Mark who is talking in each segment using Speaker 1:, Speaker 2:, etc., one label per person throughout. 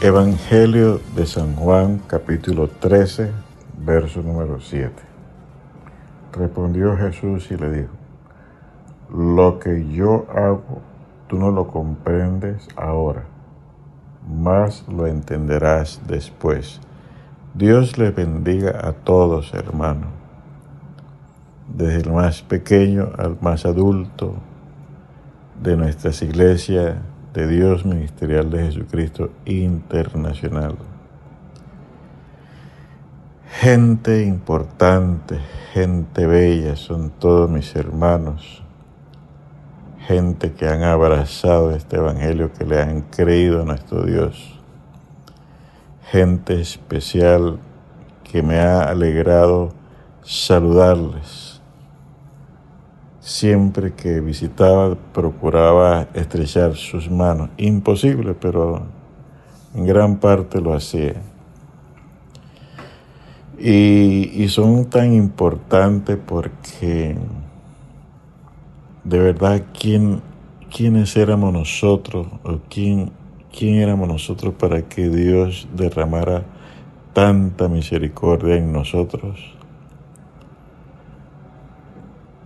Speaker 1: Evangelio de San Juan capítulo 13, verso número 7. Respondió Jesús y le dijo, lo que yo hago tú no lo comprendes ahora, mas lo entenderás después. Dios les bendiga a todos, hermanos, desde el más pequeño al más adulto de nuestras iglesias de Dios Ministerial de Jesucristo Internacional. Gente importante, gente bella, son todos mis hermanos, gente que han abrazado este Evangelio, que le han creído a nuestro Dios, gente especial que me ha alegrado saludarles Siempre que visitaba procuraba estrechar sus manos. Imposible, pero en gran parte lo hacía. Y, son tan importantes porque de verdad quién, quiénes éramos nosotros o quién, quién éramos nosotros para que Dios derramara tanta misericordia en nosotros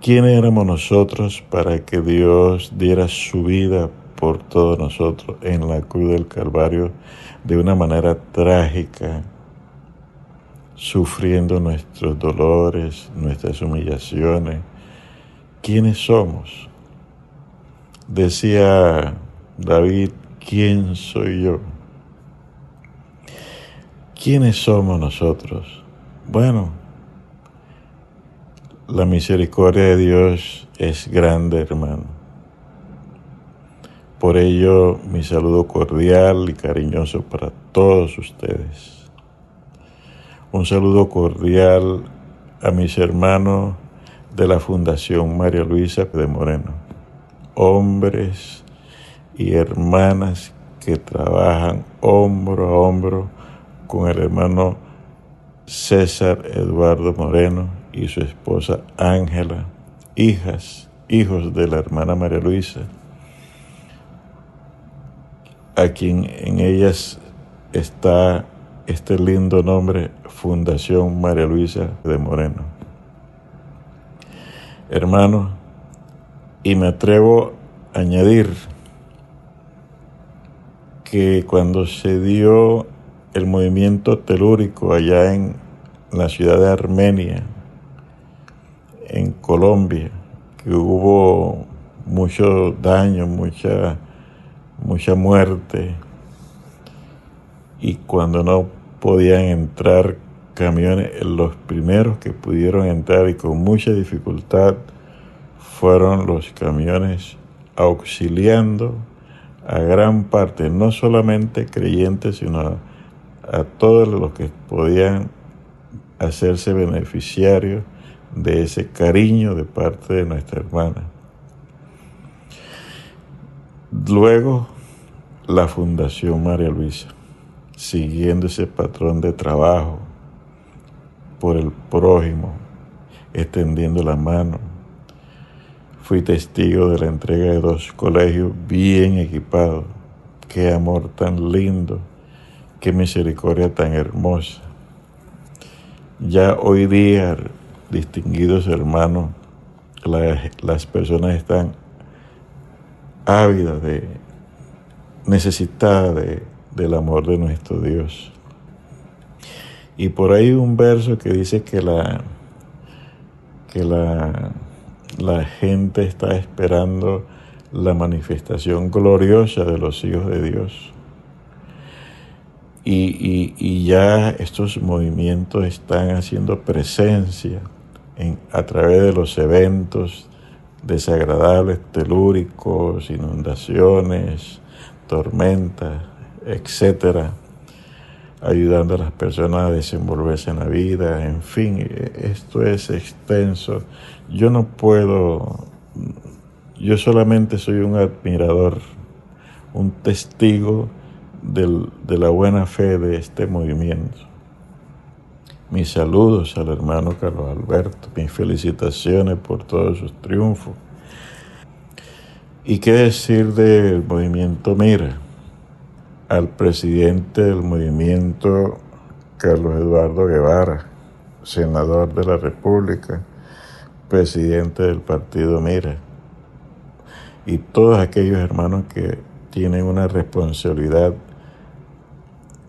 Speaker 1: ¿Quién éramos nosotros para que Dios diera su vida por todos nosotros en la cruz del Calvario de una manera trágica, sufriendo nuestros dolores, nuestras humillaciones? ¿Quiénes somos? Decía David, ¿quién soy yo? ¿Quiénes somos nosotros? Bueno, la misericordia de Dios es grande, hermano. Por ello, mi saludo cordial y cariñoso para todos ustedes. Un saludo cordial a mis hermanos de la Fundación María Luisa de Moreno, hombres y hermanas que trabajan hombro a hombro con el hermano César Eduardo Moreno y su esposa Ángela, hijas, hijos de la hermana María Luisa, a quien en ellas está este lindo nombre, Fundación María Luisa de Moreno. Hermano, y me atrevo a añadir que cuando se dio el movimiento telúrico allá en la ciudad de Armenia, en Colombia, que hubo mucho daño, mucha, mucha muerte, y cuando no podían entrar camiones, los primeros que pudieron entrar y con mucha dificultad fueron los camiones auxiliando a gran parte, no solamente creyentes, sino a, a todos los que podían hacerse beneficiarios de ese cariño de parte de nuestra hermana. Luego, la Fundación María Luisa, siguiendo ese patrón de trabajo por el prójimo, extendiendo la mano. Fui testigo de la entrega de dos colegios bien equipados. Qué amor tan lindo, qué misericordia tan hermosa. Ya hoy día distinguidos hermanos, las personas están ávidas de, necesitadas de, del amor de nuestro Dios. Y por ahí un verso que dice que la, que la, la gente está esperando la manifestación gloriosa de los hijos de Dios. Y, y, ya estos movimientos están haciendo presencia a través de los eventos desagradables, telúricos, inundaciones, tormentas, etcétera, ayudando a las personas a desenvolverse en la vida, en fin, esto es extenso. Yo no puedo, yo solamente soy un admirador, un testigo de la buena fe de este movimiento. Mis saludos al hermano Carlos Alberto, mis felicitaciones por todos sus triunfos. ¿Y qué decir del movimiento Mira? Al presidente del movimiento Carlos Eduardo Guevara, senador de la República, presidente del partido Mira, y todos aquellos hermanos que tienen una responsabilidad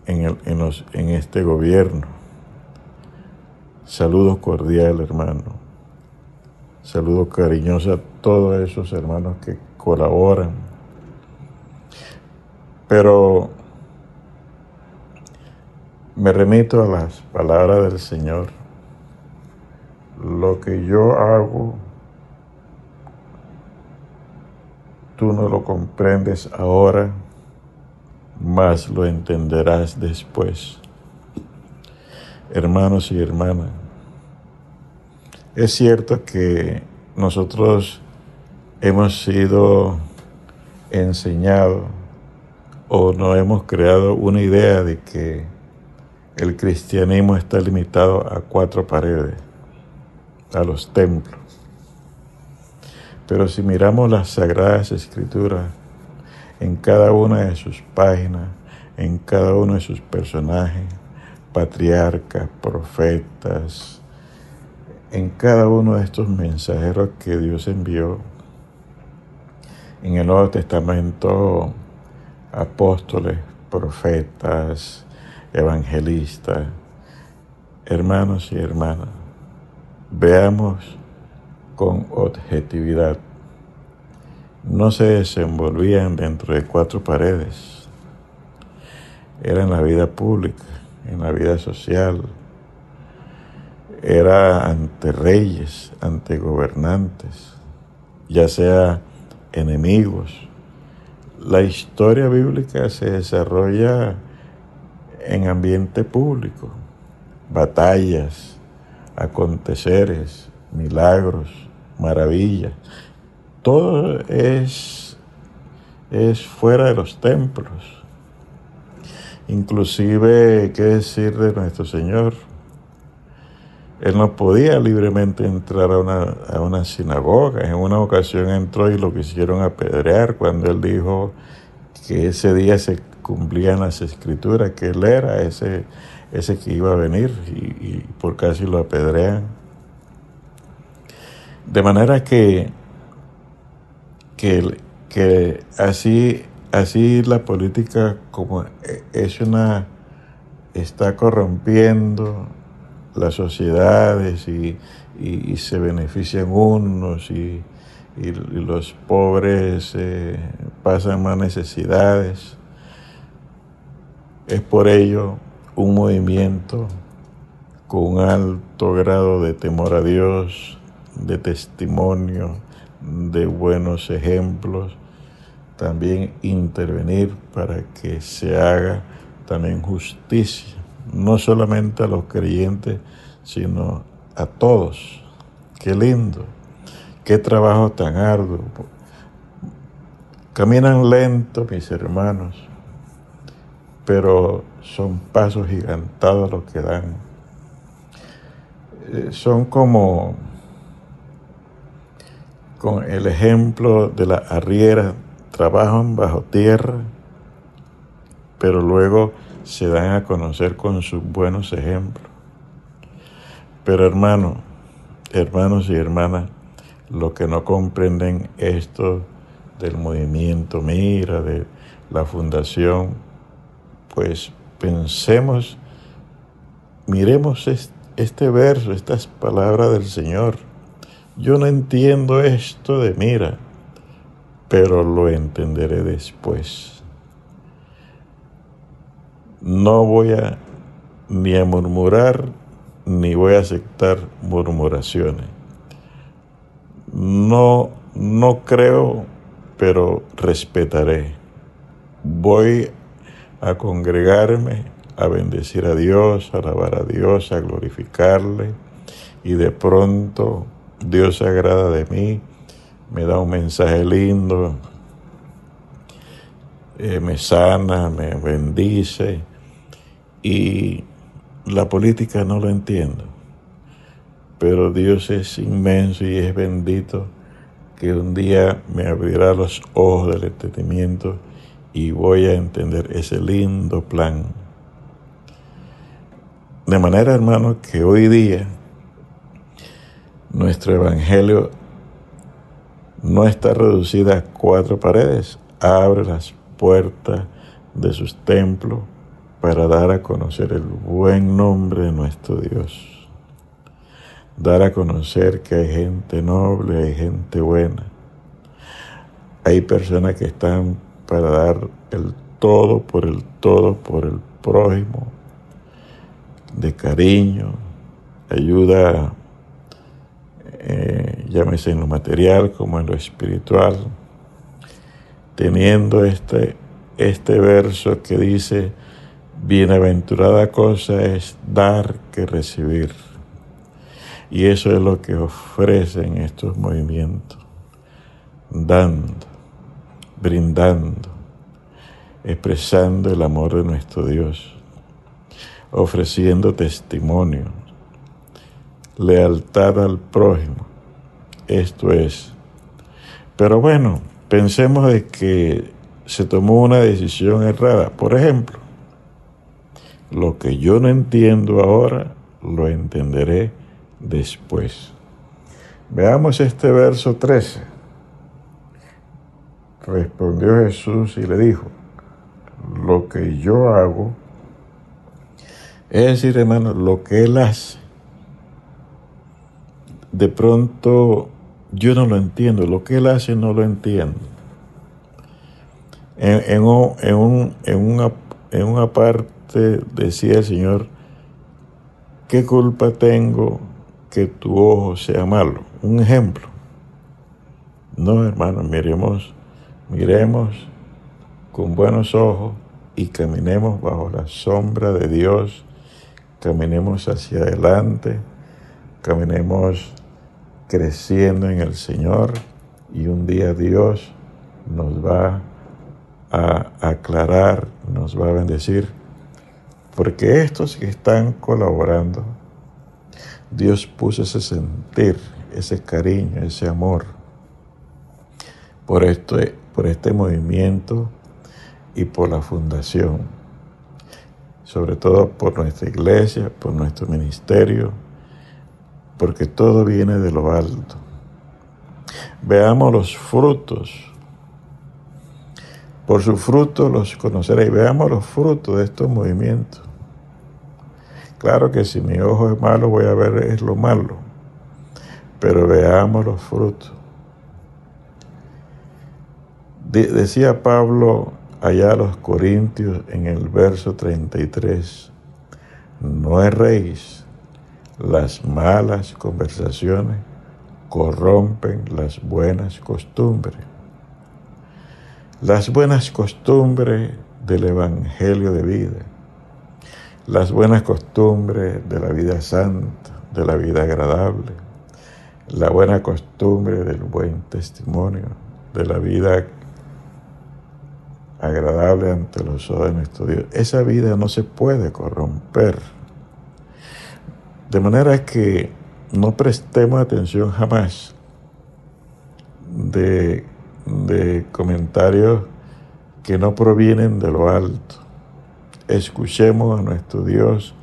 Speaker 1: en, el, en, los, en este gobierno. Saludos cordiales, hermano. Saludos cariñosos a todos esos hermanos que colaboran. Pero me remito a las palabras del Señor. Lo que yo hago, tú no lo comprendes ahora, mas lo entenderás después. Hermanos y hermanas, es cierto que nosotros hemos sido enseñados o nos hemos creado una idea de que el cristianismo está limitado a cuatro paredes, a los templos. Pero si miramos las sagradas escrituras, en cada una de sus páginas, en cada uno de sus personajes, patriarcas, profetas, en cada uno de estos mensajeros que Dios envió, en el Nuevo Testamento, apóstoles, profetas, evangelista, hermanos y hermanas, veamos con objetividad. No se desenvolvían dentro de cuatro paredes. Era en la vida pública, en la vida social. Era ante reyes, ante gobernantes, ya sea enemigos. La historia bíblica se desarrolla en ambiente público, batallas, aconteceres, milagros, maravillas. Todo es, es fuera de los templos. Inclusive, ¿qué decir de nuestro Señor? Él no podía libremente entrar a una, a una sinagoga. En una ocasión entró y lo quisieron apedrear cuando él dijo que ese día se cumplían las escrituras, que él era ese, ese que iba a venir y, por casi lo apedrean. De manera que, que, que así, así la política como es una, está corrompiendo las sociedades y, se benefician unos y, los pobres eh, pasan más necesidades. Es por ello un movimiento con un alto grado de temor a Dios, de testimonio, de buenos ejemplos, también intervenir para que se haga también justicia, no solamente a los creyentes, sino a todos. Qué lindo, qué trabajo tan arduo. Caminan lento, mis hermanos, pero son pasos gigantados los que dan. Eh, son como con el ejemplo de la arriera, trabajan bajo tierra, pero luego se dan a conocer con sus buenos ejemplos. Pero hermano, hermanos y hermanas, los que no comprenden esto del movimiento Mira, de la fundación, pues pensemos, miremos este verso, estas palabras del Señor. Yo no entiendo esto de mira, pero lo entenderé después. No voy a ni a murmurar, ni voy a aceptar murmuraciones. No, no creo, pero respetaré. Voy a congregarme, a bendecir a Dios, a alabar a Dios, a glorificarle. Y de pronto Dios se agrada de mí, me da un mensaje lindo, eh, me sana, me bendice. Y la política no lo entiendo, pero Dios es inmenso y es bendito que un día me abrirá los ojos del entendimiento y voy a entender ese lindo plan. De manera, hermano, que hoy día nuestro evangelio no está reducido a cuatro paredes, abre las puertas de sus templos para dar a conocer el buen nombre de nuestro Dios. Dar a conocer que hay gente noble, hay gente buena. Hay personas que están para dar el todo por el todo por el prójimo, de cariño, ayuda, eh, llámese en lo material como en lo espiritual, teniendo este, este verso que dice, Bienaventurada cosa es dar que recibir. Y eso es lo que ofrecen estos movimientos, dando, brindando, expresando el amor de nuestro Dios, ofreciendo testimonio, lealtad al prójimo. Esto es. Pero bueno, pensemos de que se tomó una decisión errada. Por ejemplo, lo que yo no entiendo ahora, lo entenderé después. Veamos este verso 13. Respondió Jesús y le dijo, lo que yo hago, es decir, hermano, lo que Él hace, de pronto yo no lo entiendo, lo que Él hace no lo entiendo. En, un, una, en una parte decía el Señor, ¿qué culpa tengo que tu ojo sea malo? Un ejemplo. No, hermano, miremos, miremos con buenos ojos y caminemos bajo la sombra de Dios, caminemos hacia adelante, caminemos creciendo en el Señor y un día Dios nos va a aclarar, nos va a bendecir porque estos que están colaborando, Dios puso ese sentir, ese cariño, ese amor por este, por este movimiento y por la fundación, sobre todo por nuestra iglesia, por nuestro ministerio, porque todo viene de lo alto. Veamos los frutos. Por sus frutos los conoceréis. Veamos los frutos de estos movimientos. Claro que si mi ojo es malo, voy a ver es lo malo. Pero veamos los frutos. decía Pablo allá a los Corintios en el verso 33, no erréis, las malas conversaciones corrompen las buenas costumbres. Las buenas costumbres del Evangelio de vida las buenas costumbres de la vida santa, de la vida agradable, la buena costumbre del buen testimonio, de la vida agradable ante los ojos de nuestro Dios. Esa vida no se puede corromper. De manera que no prestemos atención jamás de, de comentarios que no provienen de lo alto escuchemos a nuestro Dios,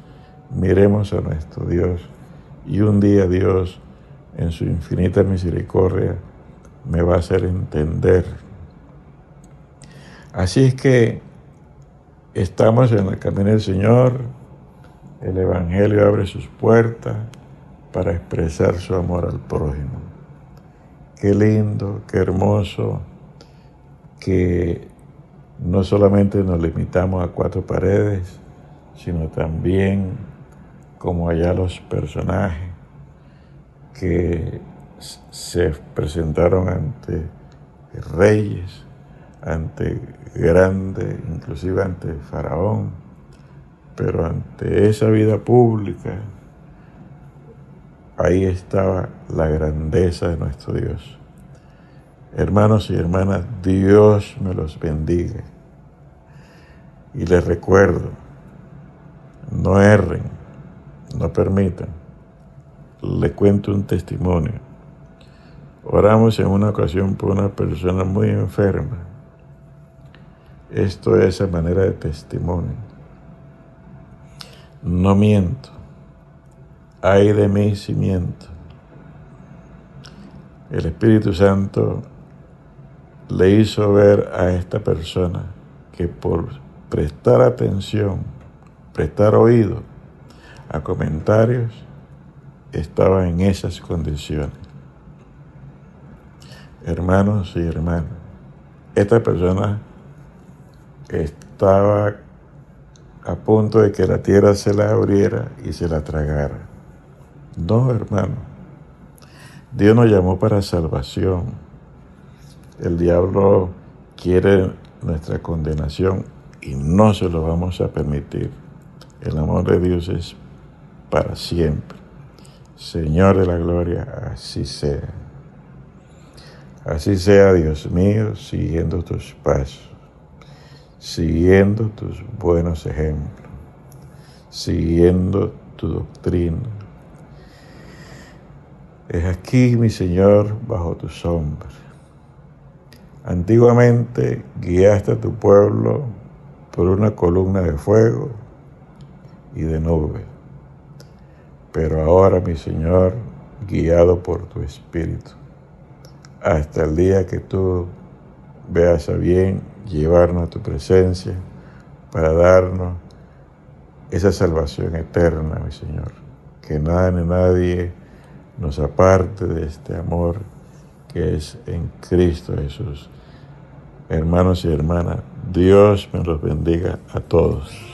Speaker 1: miremos a nuestro Dios y un día Dios en su infinita misericordia me va a hacer entender. Así es que estamos en el camino del Señor, el Evangelio abre sus puertas para expresar su amor al prójimo. Qué lindo, qué hermoso que no solamente nos limitamos a cuatro paredes, sino también como allá los personajes que se presentaron ante reyes, ante grandes, inclusive ante Faraón, pero ante esa vida pública, ahí estaba la grandeza de nuestro Dios. Hermanos y hermanas, Dios me los bendiga. Y les recuerdo, no erren, no permitan, le cuento un testimonio. Oramos en una ocasión por una persona muy enferma. Esto es a manera de testimonio. No miento. Hay de mí si miento. El Espíritu Santo le hizo ver a esta persona que por prestar atención, prestar oído a comentarios, estaba en esas condiciones. Hermanos y hermanas, esta persona estaba a punto de que la tierra se la abriera y se la tragara. No, hermano. Dios nos llamó para salvación. El diablo quiere nuestra condenación y no se lo vamos a permitir. El amor de Dios es para siempre. Señor de la gloria, así sea. Así sea, Dios mío, siguiendo tus pasos, siguiendo tus buenos ejemplos, siguiendo tu doctrina. Es aquí, mi Señor, bajo tu sombra. Antiguamente guiaste a tu pueblo por una columna de fuego y de nube. Pero ahora, mi Señor, guiado por tu Espíritu, hasta el día que tú veas a bien llevarnos a tu presencia para darnos esa salvación eterna, mi Señor. Que nada ni nadie nos aparte de este amor que es en Cristo Jesús. Hermanos y hermanas, Dios me los bendiga a todos.